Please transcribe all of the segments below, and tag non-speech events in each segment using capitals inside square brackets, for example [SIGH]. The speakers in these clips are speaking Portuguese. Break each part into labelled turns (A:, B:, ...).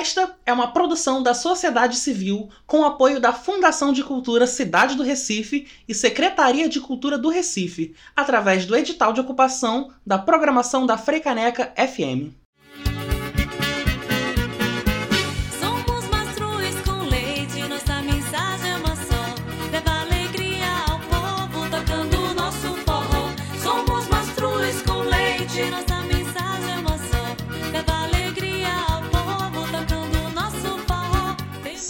A: Esta é uma produção da sociedade civil com apoio da Fundação de Cultura Cidade do Recife e Secretaria de Cultura do Recife, através do edital de ocupação da programação da Freicaneca FM.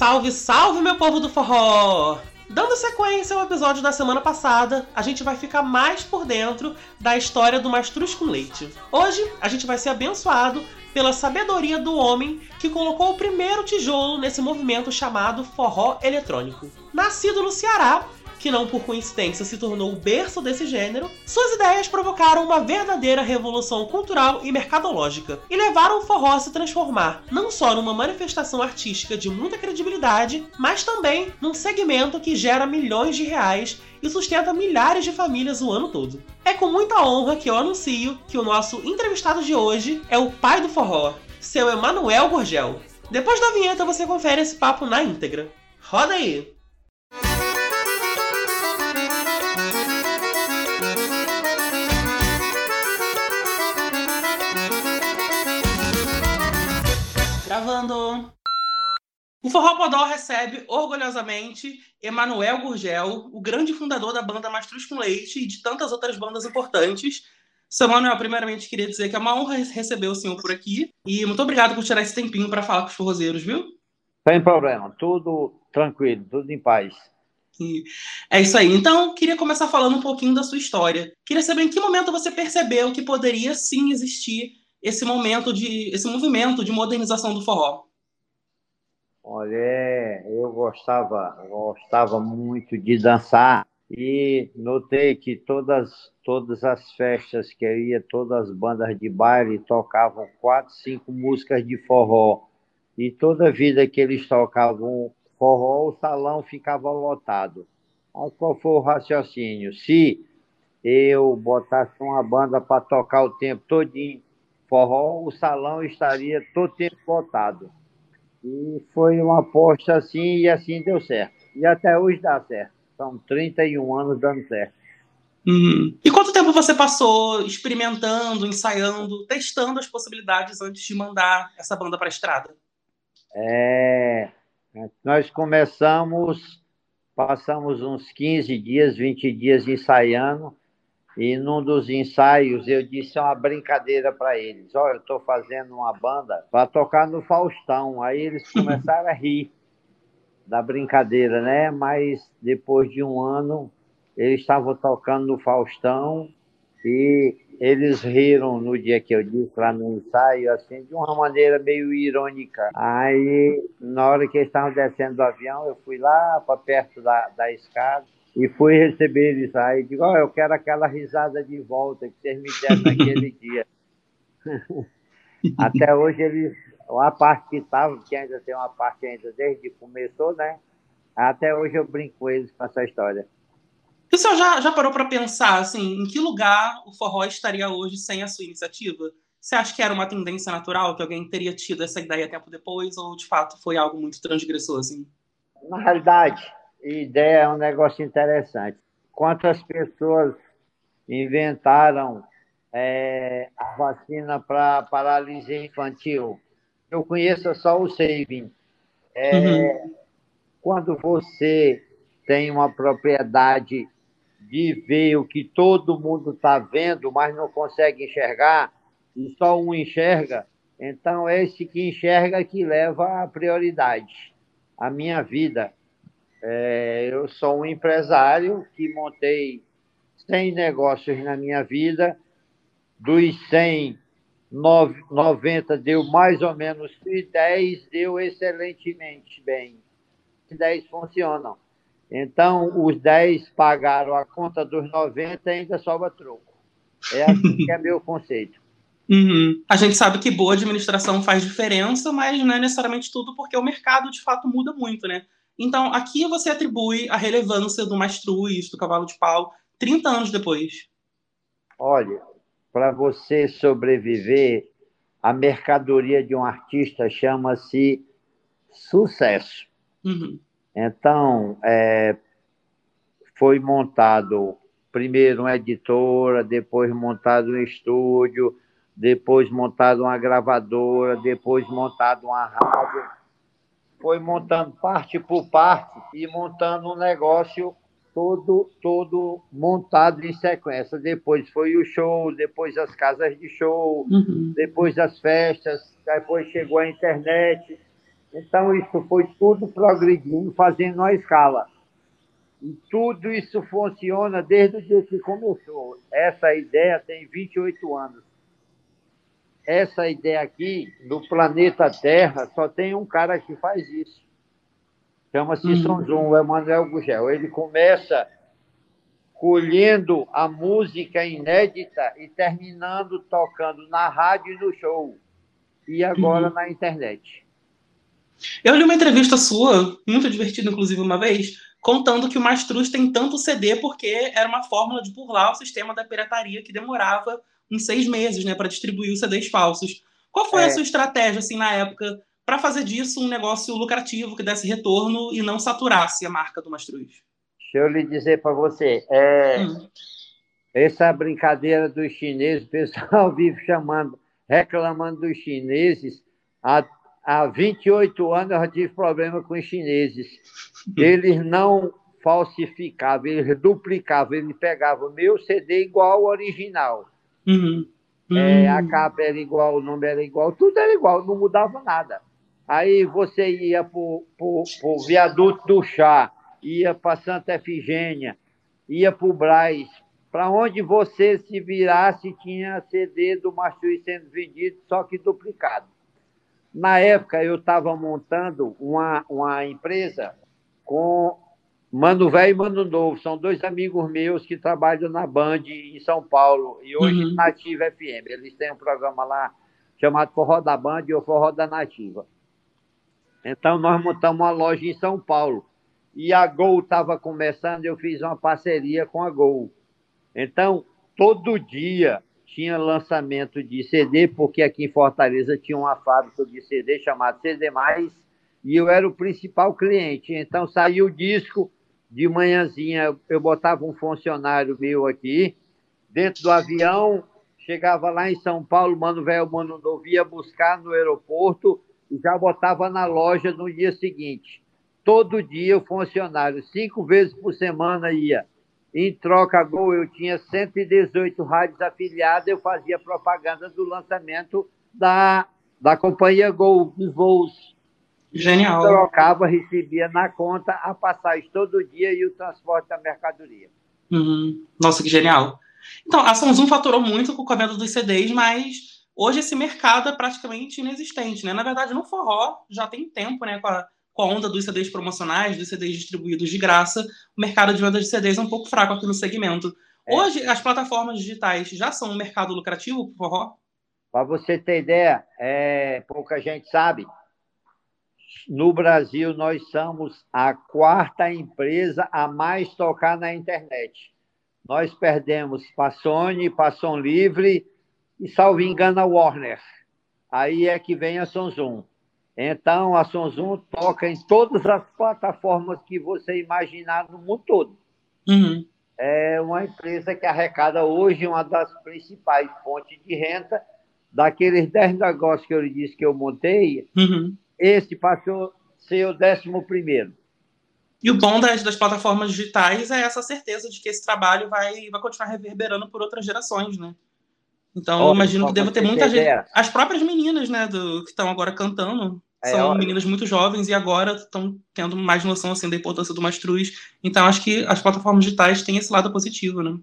A: Salve, salve, meu povo do forró! Dando sequência ao episódio da semana passada, a gente vai ficar mais por dentro da história do Mastruz com Leite. Hoje, a gente vai ser abençoado pela sabedoria do homem que colocou o primeiro tijolo nesse movimento chamado forró eletrônico. Nascido no Ceará, que não por coincidência se tornou o berço desse gênero, suas ideias provocaram uma verdadeira revolução cultural e mercadológica e levaram o forró a se transformar não só numa manifestação artística de muita credibilidade, mas também num segmento que gera milhões de reais e sustenta milhares de famílias o ano todo. É com muita honra que eu anuncio que o nosso entrevistado de hoje é o pai do forró, seu Emanuel Gurgel. Depois da vinheta você confere esse papo na íntegra. Roda aí! O Forró Podó recebe orgulhosamente Emanuel Gurgel, o grande fundador da banda Mastruz com Leite e de tantas outras bandas importantes. Seu Emanuel, primeiramente queria dizer que é uma honra receber o senhor por aqui e muito obrigado por tirar esse tempinho para falar com os forrozeiros, viu?
B: Sem problema, tudo tranquilo, tudo em paz.
A: É isso aí. Então, queria começar falando um pouquinho da sua história. Queria saber em que momento você percebeu que poderia sim existir esse momento de esse movimento de modernização do forró.
B: Olha, eu gostava, gostava muito de dançar e notei que todas, todas as festas que eu ia, todas as bandas de baile tocavam quatro, cinco músicas de forró. E toda vida que eles tocavam forró, o salão ficava lotado. Qual foi o raciocínio? Se eu botasse uma banda para tocar o tempo todinho forró, o salão estaria todo tempo lotado. E foi uma aposta assim e assim deu certo. E até hoje dá certo. São 31 anos dando certo.
A: Uhum. E quanto tempo você passou experimentando, ensaiando, testando as possibilidades antes de mandar essa banda para a estrada?
B: É, nós começamos, passamos uns 15 dias, 20 dias ensaiando, e num dos ensaios eu disse uma brincadeira para eles: Olha, eu estou fazendo uma banda para tocar no Faustão. Aí eles [LAUGHS] começaram a rir da brincadeira, né? Mas depois de um ano, eles estavam tocando no Faustão e eles riram no dia que eu disse lá no ensaio, assim, de uma maneira meio irônica. Aí, na hora que eles estavam descendo do avião, eu fui lá para perto da, da escada e fui receber eles aí. Digo, oh, eu quero aquela risada de volta que vocês me deram naquele [LAUGHS] dia. Até hoje eles, a parte que estava, que ainda tem uma parte ainda desde que começou, né? Até hoje eu brinco com eles com essa história.
A: E o senhor já, já parou para pensar, assim, em que lugar o forró estaria hoje sem a sua iniciativa? Você acha que era uma tendência natural, que alguém teria tido essa ideia tempo depois, ou de fato foi algo muito transgressor, assim?
B: Na realidade, ideia é um negócio interessante. Quantas pessoas inventaram é, a vacina para paralisia infantil? Eu conheço só o Saving. É, uhum. Quando você tem uma propriedade de ver o que todo mundo está vendo, mas não consegue enxergar, e só um enxerga, então é esse que enxerga que leva a prioridade. A minha vida é, eu sou um empresário que montei 100 negócios na minha vida. Dos 100, 90 deu mais ou menos e 10 deu excelentemente bem. 10 funcionam. Então, os 10 pagaram a conta dos 90 e ainda sobra troco. É assim que é meu [LAUGHS] conceito.
A: Uhum. A gente sabe que boa administração faz diferença, mas não é necessariamente tudo, porque o mercado de fato muda muito, né? Então, aqui você atribui a relevância do mastruz, do cavalo de pau, 30 anos depois.
B: Olha, para você sobreviver, a mercadoria de um artista chama-se sucesso.
A: Uhum.
B: Então, é, foi montado primeiro uma editora, depois montado um estúdio, depois montado uma gravadora, depois montado uma rádio. Foi montando parte por parte e montando um negócio todo todo montado em sequência. Depois foi o show, depois as casas de show,
A: Uhum.
B: depois as festas, depois chegou a internet. Então, isso foi tudo progredindo, fazendo uma escala. E tudo isso funciona desde o dia que começou. Essa ideia tem 28 anos. Essa ideia aqui, no planeta Terra, só tem um cara que faz isso. Chama-se
A: Uhum.
B: Sonzum, o Emanuel Gugel. Ele começa colhendo a música inédita e terminando tocando na rádio e no show. E agora
A: Uhum.
B: na internet.
A: Eu li uma entrevista sua, muito divertida, inclusive, uma vez, contando que o Mastruz tem tanto CD porque era uma fórmula de burlar o sistema da pirataria que demorava uns seis meses, né, para distribuir os CDs falsos. Qual foi
B: É.
A: a sua estratégia, assim, na época, para fazer disso um negócio lucrativo que desse retorno e não saturasse a marca do Mastruz?
B: Deixa eu lhe dizer para você, é,
A: Hum.
B: essa brincadeira dos chineses, o pessoal vive chamando, reclamando dos chineses. Há, há 28 anos eu já tive problema com os chineses. Eles não falsificavam, eles duplicavam, eles pegavam o meu CD igual ao original.
A: Uhum.
B: É,
A: Hum.
B: a capa era igual, o nome era igual, tudo era igual, não mudava nada. Aí você ia para o viaduto do chá, ia para Santa Efigênia, ia para o Braz. Para onde você se virasse, tinha CD do Mastruz sendo vendido, só que duplicado. Na época, eu estava montando uma, uma empresa com Mano Velho e Mano Novo. São dois amigos meus que trabalham na Band em São Paulo e hoje
A: Uhum.
B: na Nativa FM. Eles têm um programa lá chamado Forró da Band e o Forró da Nativa. Então, nós montamos uma loja em São Paulo. E a Gol estava começando, eu fiz uma parceria com a Gol. Então, todo dia tinha lançamento de CD, porque aqui em Fortaleza tinha uma fábrica de CD chamada CD Mais, e eu era o principal cliente. Então, saiu o disco, de manhãzinha eu botava um funcionário meu aqui, dentro do avião, chegava lá em São Paulo, Mano Velho, Mano Novo, ia buscar no aeroporto e já botava na loja no dia seguinte. Todo dia o funcionário, cinco vezes por semana ia. Em troca, Gol, eu tinha 118 rádios afiliadas, eu fazia propaganda do lançamento da, da companhia Gol, dos voos.
A: Genial.
B: Trocava, recebia na conta a passagem todo dia e o transporte da mercadoria.
A: Uhum. Nossa, que genial. Então, a Samsung faturou muito com a venda dos CDs, mas hoje esse mercado é praticamente inexistente, né? Na verdade, no forró já tem tempo, né? Com a, com a onda dos CDs promocionais, dos CDs distribuídos de graça, o mercado de venda de CDs é um pouco fraco aqui no segmento.
B: É.
A: Hoje, as plataformas digitais já são um mercado lucrativo para forró?
B: Para você ter ideia, é, pouca gente sabe, no Brasil nós somos a quarta empresa a mais tocar na internet. Nós perdemos para Sony, para Som Livre e, salvo engano, a Warner. Aí é que vem a Sonzum. Então, a Sonzum toca em todas as plataformas que você imaginar no mundo todo.
A: Uhum.
B: É uma empresa que arrecada hoje uma das principais fontes de renda. Daqueles 10 negócios que eu lhe disse que eu montei,
A: Uhum.
B: Esse passou a ser o décimo primeiro.
A: E o bom das, das plataformas digitais é essa certeza de que esse trabalho vai, vai continuar reverberando por outras gerações, né? Então, eu
B: Olha,
A: imagino que deva ter muita gente.
B: ideia.
A: As próprias meninas, né, do, que estão agora cantando,
B: É,
A: são
B: olha.
A: meninas muito jovens e agora estão tendo mais noção assim, da importância do Mastruz. Então, acho que as plataformas digitais têm esse lado positivo, né?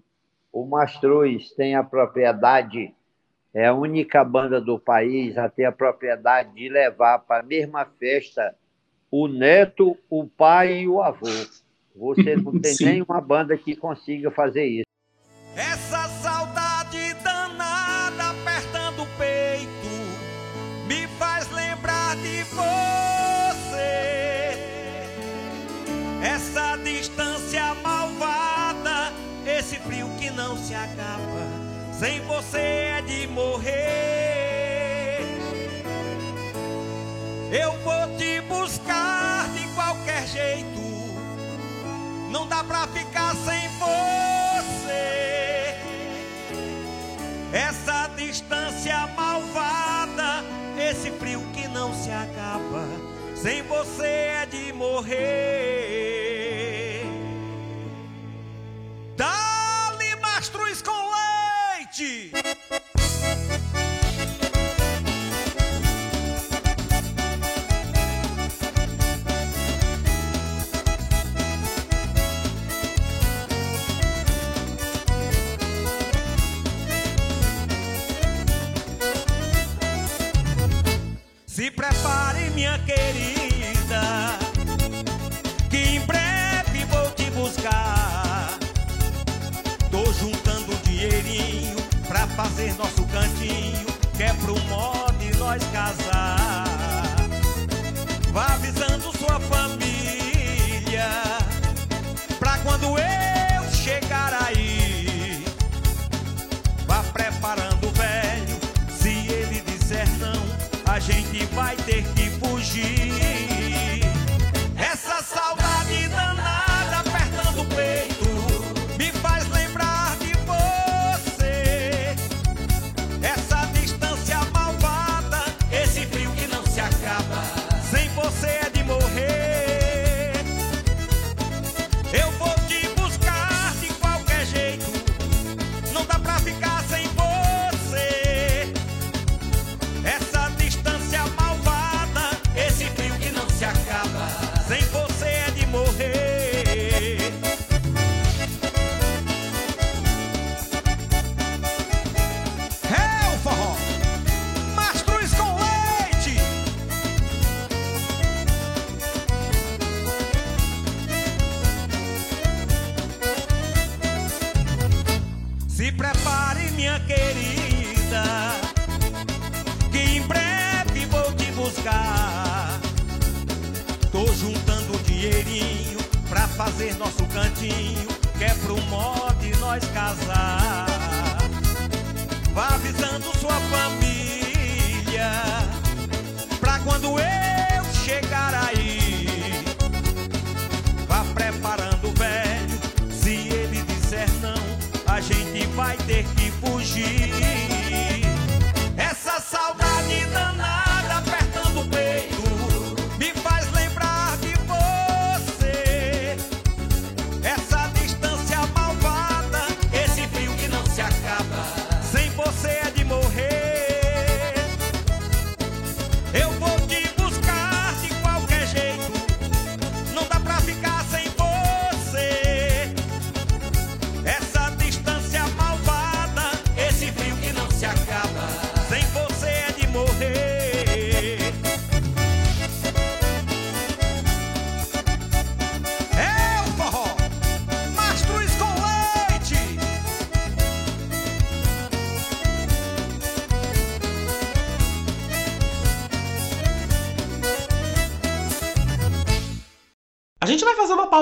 B: O Mastruz tem a propriedade, é a única banda do país a ter a propriedade de levar para a mesma festa o neto, o pai e o avô. Você não [LAUGHS] tem nenhuma banda que consiga fazer isso.
C: Sem você é de morrer. Fazer nosso cantinho, que é pro modo de nós casar. Vá avisando sua família, pra quando eu chegar aí, vá preparando o velho. Se ele disser não, a gente vai ter que fugir.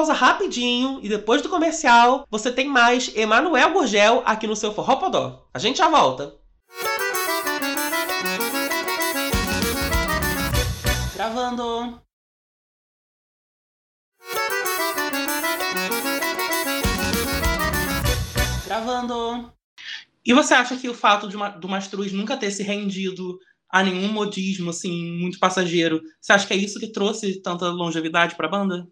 A: Pausa rapidinho e depois do comercial você tem mais Emanuel Gurgel aqui no seu Forró Podó. A gente já volta. Gravando. Gravando. E você acha que o fato de uma, do Mastruz nunca ter se rendido a nenhum modismo assim muito passageiro, você acha que é isso que trouxe tanta longevidade para a banda?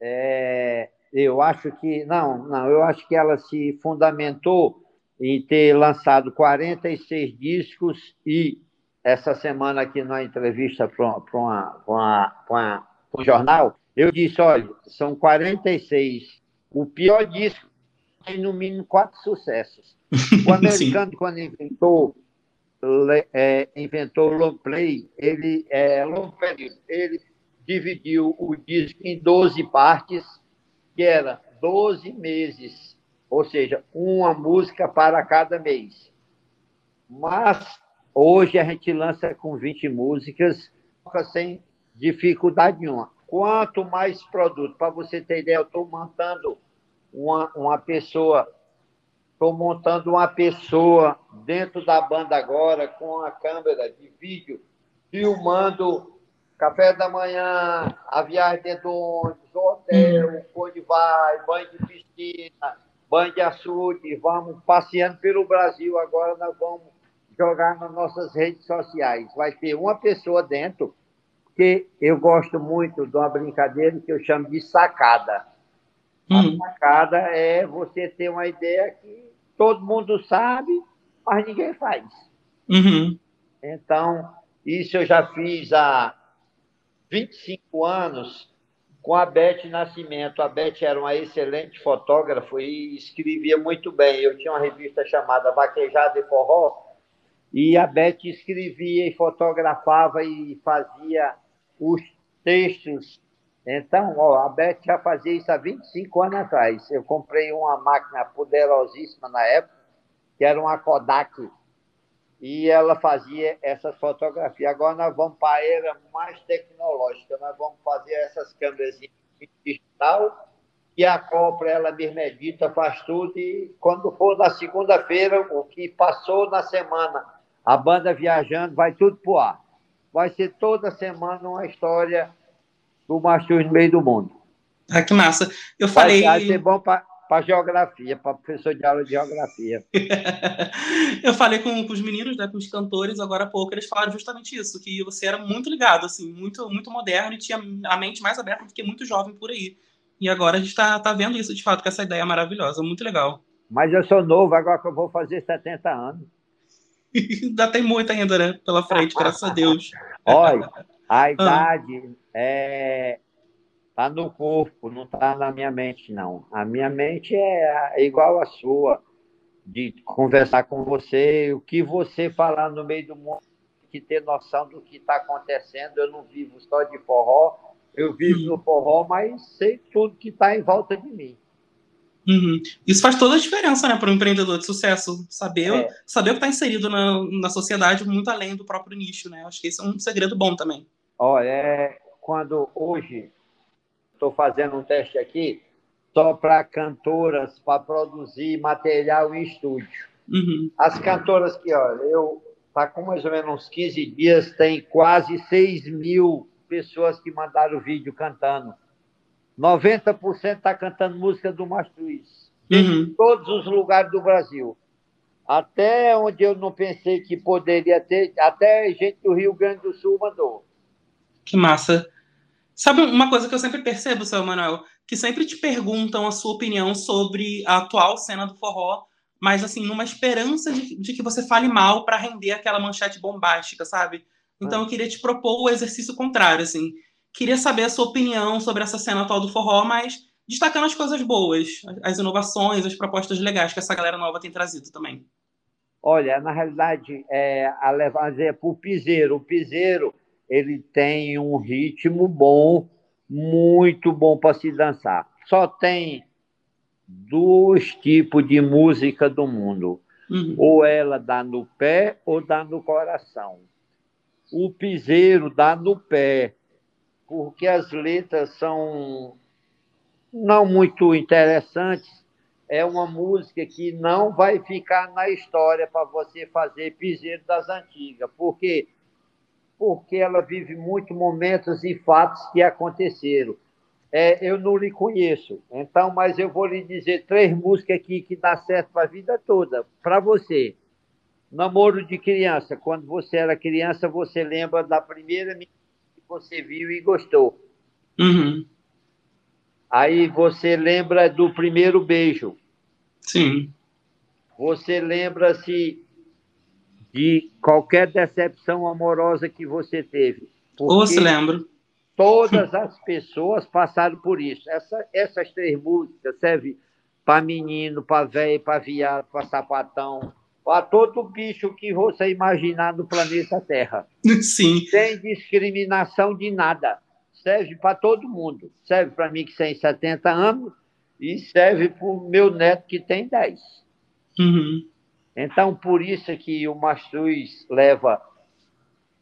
B: É, eu acho que não, não, eu acho que ela se fundamentou em ter lançado 46 discos e essa semana aqui numa entrevista para um jornal, eu disse, olha, são 46. O pior disco tem no mínimo quatro sucessos. [LAUGHS] O americano, quando inventou é, inventou o long play, ele é, long play, ele dividiu o disco em 12 partes, que era 12 meses, ou seja, uma música para cada mês. Mas hoje a gente lança com 20 músicas, sem dificuldade nenhuma. Quanto mais produto, para você ter ideia, eu estou montando uma, uma pessoa, estou montando uma pessoa dentro da banda agora com a câmera de vídeo, filmando café da manhã, a viagem dentro do ônibus, hotel, onde vai, banho de piscina, banho de açude, vamos passeando pelo Brasil. Agora nós vamos jogar nas nossas redes sociais. Vai ter uma pessoa dentro, que eu gosto muito de uma brincadeira que eu chamo de sacada.
A: Uhum.
B: A sacada é você ter uma ideia que todo mundo sabe, mas ninguém faz.
A: Uhum.
B: Então, isso eu já fiz há 25 anos com a Beth Nascimento. A Beth era uma excelente fotógrafa e escrevia muito bem. Eu tinha uma revista chamada Vaquejada e Forró, e a Beth escrevia e fotografava e fazia os textos. Então, ó, a Beth já fazia isso há 25 anos atrás. Eu comprei uma máquina poderosíssima na época, que era uma Kodak, e ela fazia essas fotografias. Agora nós vamos para a era mais tecnológica, nós vamos fazer essas câmeras digital e a cobra, ela mesma edita, faz tudo, e quando for na segunda-feira, o que passou na semana, a banda viajando, vai tudo pro ar. Vai ser toda semana uma história do Mastros no meio do mundo.
A: Ah, que massa. Eu
B: Vai,
A: falei.
B: vai ser bom para geografia, para professor de aula de geografia. [LAUGHS]
A: eu falei com, com os meninos, né, com os cantores, agora há pouco, eles falaram justamente isso, que você era muito ligado, assim, muito, muito moderno e tinha a mente mais aberta do que muito jovem por aí. E agora a gente está tá vendo isso, de fato, com essa ideia maravilhosa, muito legal.
B: Mas eu sou novo, agora que eu vou fazer 70 anos. [LAUGHS]
A: Ainda tem muito ainda, né, pela frente, graças a Deus.
B: Olha, a [LAUGHS] idade é, tá no corpo, não tá na minha mente, não. A minha mente é, é igual à sua, de conversar com você, o que você falar no meio do mundo, que ter noção do que está acontecendo. Eu não vivo só de forró, eu vivo no forró, mas sei tudo que está em volta de mim.
A: Uhum. Isso faz toda a diferença, né, para um empreendedor de sucesso. Saber,
B: É.
A: saber o que está inserido na, na sociedade muito além do próprio nicho, né? Acho que esse é um segredo bom também.
B: Olha, é, quando hoje estou fazendo um teste aqui, só para cantoras, para produzir material em estúdio.
A: Uhum.
B: As cantoras que, olha, eu tá com mais ou menos uns 15 dias, tem quase 6 mil pessoas que mandaram vídeo cantando. 90% está cantando música do Mastruz.
A: Uhum.
B: Em todos os lugares do Brasil. Até onde eu não pensei que poderia ter, até gente do Rio Grande do Sul mandou.
A: Que massa. Sabe uma coisa que eu sempre percebo, seu Manuel? Que sempre te perguntam a sua opinião sobre a atual cena do forró, mas assim, numa esperança de, de que você fale mal para render aquela manchete bombástica, sabe? Então eu queria te propor o exercício contrário, assim. Queria saber a sua opinião sobre essa cena atual do forró, mas destacando as coisas boas, as inovações, as propostas legais que essa galera nova tem trazido também.
B: Olha, na realidade, é, a levar para o piseiro. O piseiro ele tem um ritmo bom, muito bom para se dançar. Só tem dois tipos de música do mundo.
A: Uhum.
B: Ou ela dá no pé ou dá no coração. O piseiro dá no pé, porque as letras são não muito interessantes. É uma música que não vai ficar na história para você fazer piseiro das antigas. Por quê? Porque ela vive muitos momentos e fatos que aconteceram. É, eu não lhe conheço, então, mas eu vou lhe dizer três músicas aqui que dá certo para a vida toda, para você. Namoro de criança. Quando você era criança, você lembra da primeira que você viu e gostou.
A: Uhum.
B: Aí você lembra do primeiro beijo.
A: Sim.
B: Você lembra-se de qualquer decepção amorosa que você teve.
A: Ou se lembra.
B: todas as pessoas passaram por isso. Essa- essas três músicas servem para menino, para velho, para viado, para sapatão, para todo bicho que você imaginar no planeta Terra. [LAUGHS]
A: Sim.
B: Sem discriminação de nada. Serve para todo mundo. Serve para mim que tem 70 anos e serve para o meu neto que tem 10.
A: Uhum.
B: Então, por isso é que o Mastruz leva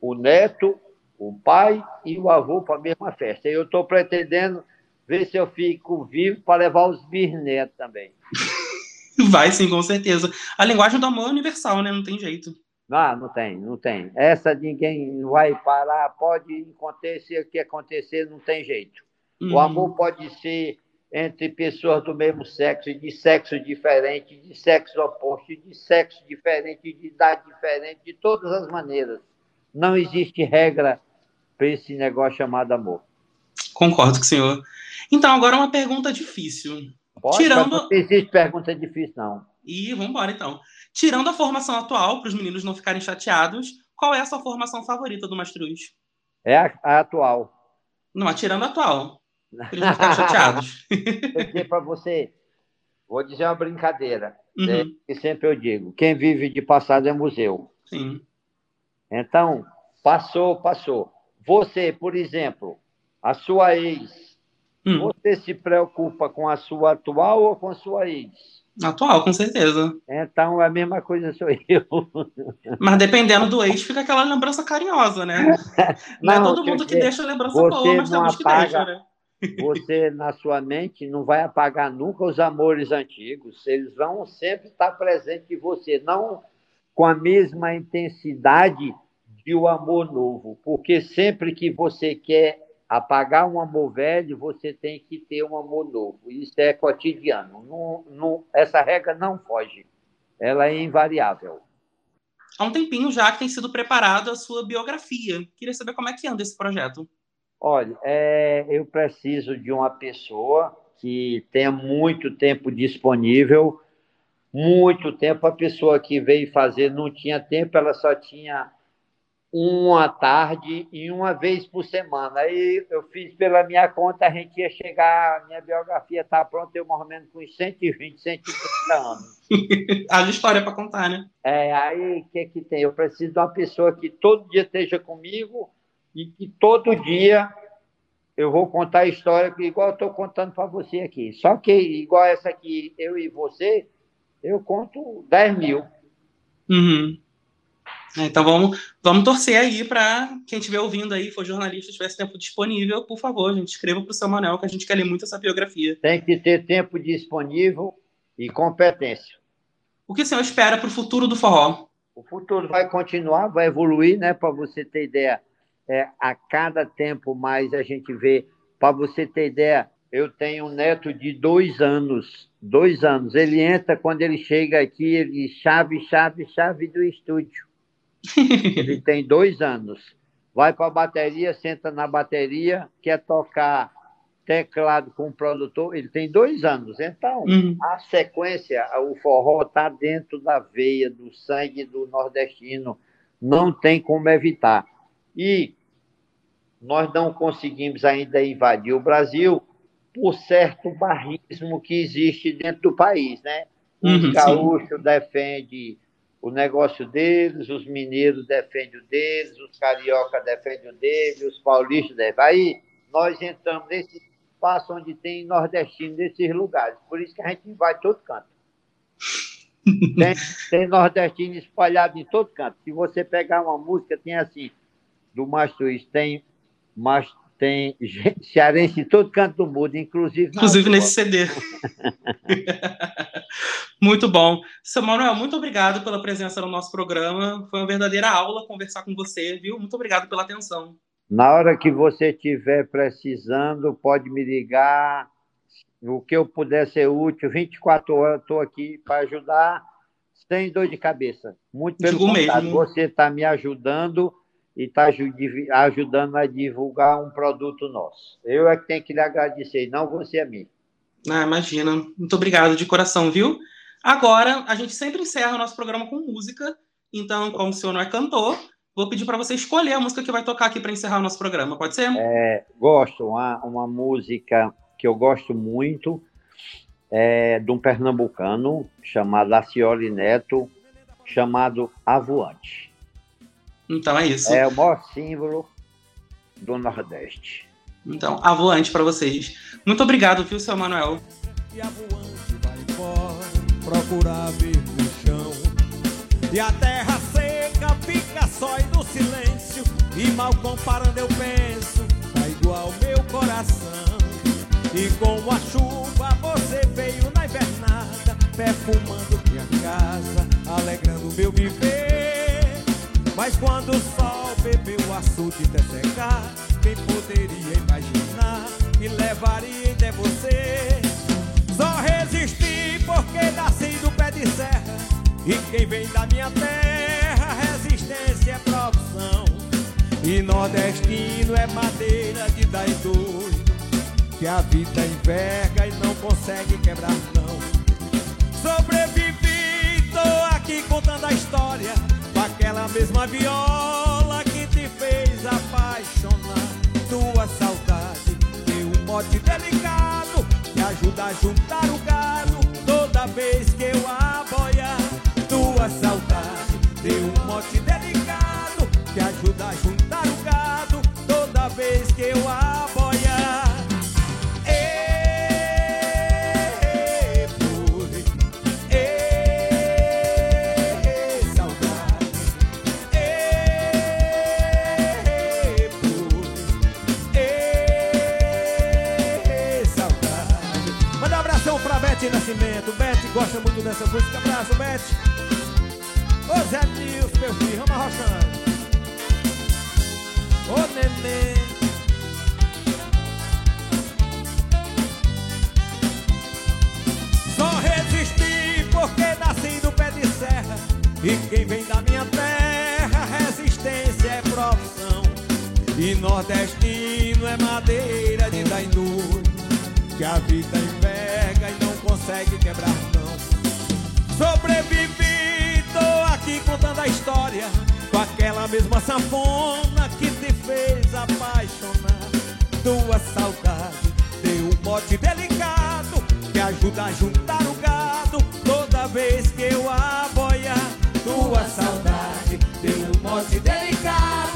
B: o neto, o pai e o avô para a mesma festa. Eu estou pretendendo ver se eu fico vivo para levar os bisnetos também. [LAUGHS]
A: Vai sim, com certeza. A linguagem do amor é universal, né? Não tem jeito.
B: Não, não tem, não tem. Essa ninguém vai parar, pode acontecer o que acontecer, não tem jeito.
A: Hum.
B: O amor pode ser entre pessoas do mesmo sexo, de sexo diferente, de sexo oposto, de sexo diferente, de idade diferente, de todas as maneiras. Não existe regra para esse negócio chamado amor.
A: Concordo com o senhor. Então, agora uma pergunta difícil.
B: Pode,
A: Tirando-
B: Não existe pergunta difícil, não.
A: E vamos embora, então. Tirando a formação atual, para os meninos não ficarem chateados, qual é a sua formação favorita do Mastruz?
B: É a, a atual.
A: Não, tirando a atual. Eles não ficarem chateados. [LAUGHS]
B: Vou dizer para você, vou dizer uma brincadeira, né,
A: Uhum,
B: que sempre eu digo, quem vive de passado é museu.
A: sim.
B: Então, passou, passou. Você, por exemplo, a sua ex,
A: Hum,
B: você se preocupa com a sua atual ou com a sua ex?
A: atual, com certeza.
B: Então, a mesma coisa sou eu. [LAUGHS]
A: Mas dependendo do ex, fica aquela lembrança carinhosa, né? [LAUGHS] Não, é
B: Não,
A: todo
B: quer
A: mundo que
B: dizer,
A: deixa a lembrança boa, mas temos que
B: apaga-
A: deixa, né?
B: Você, na sua mente, não vai apagar nunca os amores antigos. Eles vão sempre estar presentes em você, não com a mesma intensidade de o amor novo. Porque sempre que você quer apagar um amor velho, você tem que ter um amor novo. Isso é cotidiano. Não- não- essa regra não foge. Ela é invariável.
A: Há um tempinho já que tem sido preparada a sua biografia. Queria saber como é que anda esse projeto.
B: Olha, é, eu preciso de uma pessoa que tenha muito tempo disponível, muito tempo. A pessoa que veio fazer não tinha tempo, ela só tinha uma tarde e uma vez por semana. Aí eu fiz pela minha conta, a gente ia chegar, a minha biografia está pronta, eu mais ou menos com uns 120, 130 anos. [LAUGHS]
A: Haja história para contar, né?
B: É, aí o que, que tem? Eu preciso de uma pessoa que todo dia esteja comigo e que todo dia eu vou contar a história que igual eu estou contando para você aqui. Só que, igual essa aqui, eu e você, eu conto 10 mil.
A: Uhum. É, Então vamos, vamos torcer aí para quem estiver ouvindo aí, for jornalista, tivesse tempo disponível, por favor, gente, escreva para o seu Manuel que a gente quer ler muito essa biografia.
B: Tem que ter tempo disponível e competência.
A: O que o senhor espera para o futuro do forró?
B: O futuro vai continuar, vai evoluir, né? Para você ter ideia, é, a cada tempo mais a gente vê. Para você ter ideia, eu tenho um neto de dois anos. Dois anos. Ele entra, quando ele chega aqui, ele chave, chave, chave do estúdio. [LAUGHS] Ele tem dois anos. Vai para a bateria, senta na bateria, quer tocar teclado com o produtor. Ele tem dois anos. Então,
A: Uhum.
B: a sequência, o forró está dentro da veia, do sangue do nordestino. Não tem como evitar. E nós não conseguimos ainda invadir o Brasil por certo barrismo que existe dentro do país, né?
A: Uhum,
B: Os
A: sim.
B: gaúchos defendem o negócio deles, os mineiros defendem o deles, os carioca defendem o deles, os paulistas defendem. Aí nós entramos nesse espaço onde tem nordestino nesses lugares. Por isso que a gente invade todo canto. [LAUGHS] Tem, tem nordestino espalhado em todo canto. Se você pegar uma música, tem assim, do Mastruz, tem, mas tem gente cearense em todo canto do mundo, inclusive
A: Inclusive nesse CD. [LAUGHS] muito bom. Seu Manuel, muito obrigado pela presença no nosso programa. Foi uma verdadeira aula conversar com você, viu? Muito obrigado pela atenção.
B: Na hora que você estiver precisando, pode me ligar. O que eu puder ser útil, 24 horas estou aqui para ajudar, sem dor de cabeça. Muito pelo
A: Digo mesmo.
B: você está me ajudando e está ajudando a divulgar um produto nosso. Eu é que tenho que lhe agradecer, não você a mim.
A: Ah, imagina. Muito obrigado de coração, viu? Agora, a gente sempre encerra o nosso programa com música. Então, como o senhor não é cantor, vou pedir para você escolher a música que vai tocar aqui para encerrar o nosso programa. Pode ser?
B: Gosto, uma, uma música que eu gosto muito é de um pernambucano chamado Acioli Neto, chamado Avoante.
A: Então é isso.
B: É o maior símbolo do Nordeste.
A: Então, avoante para vocês. Muito obrigado, viu, seu Manuel?
C: E a voante vai embora procurar ver no chão. E a terra seca fica só e no silêncio. E mal comparando eu penso, tá igual meu coração. E com a chuva você veio na invernada, perfumando minha casa, alegrando meu viver. Mas quando o sol bebeu o açude até secar, quem poderia imaginar me levaria até você? Só resisti porque nasci do pé de serra e quem vem da minha terra, resistência é profissão. E nordestino é madeira de dar doido que a vida enverga e não consegue quebrar não. Sobrevivi, tô aqui contando a história aquela mesma viola que te fez apaixonar. Tua saudade tem um mote delicado que ajuda a juntar o gado toda vez que eu aboiar. Tua saudade tem um mote delicado que ajuda a juntar o gado toda vez que eu aboiar. Bete Nascimento. Bete gosta muito dessa música. Abraço, Bete. Ô Zé Nilson, meu filho, vamos arrochando. Ô neném. Só resisti porque nasci no pé de serra E quem vem da minha terra, resistência é profissão E nordestino é madeira de duro Que a vida enverga e não consegue quebrar não Sobrevivi, tô aqui contando a história Com aquela mesma sanfona que te fez apaixonar. Tua saudade deu um mote delicado Que ajuda a juntar o gado Toda vez que eu aboiar Tua saudade deu um mote delicado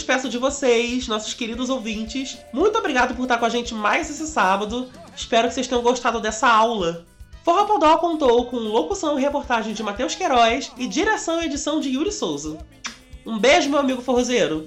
A: despeço de vocês, nossos queridos ouvintes. Muito obrigado por estar com a gente mais esse sábado. Espero que vocês tenham gostado dessa aula. Forró Podó contou com locução e reportagem de Matheus Queiroz e direção e edição de Yuri Souza. Um beijo, meu amigo forrozeiro!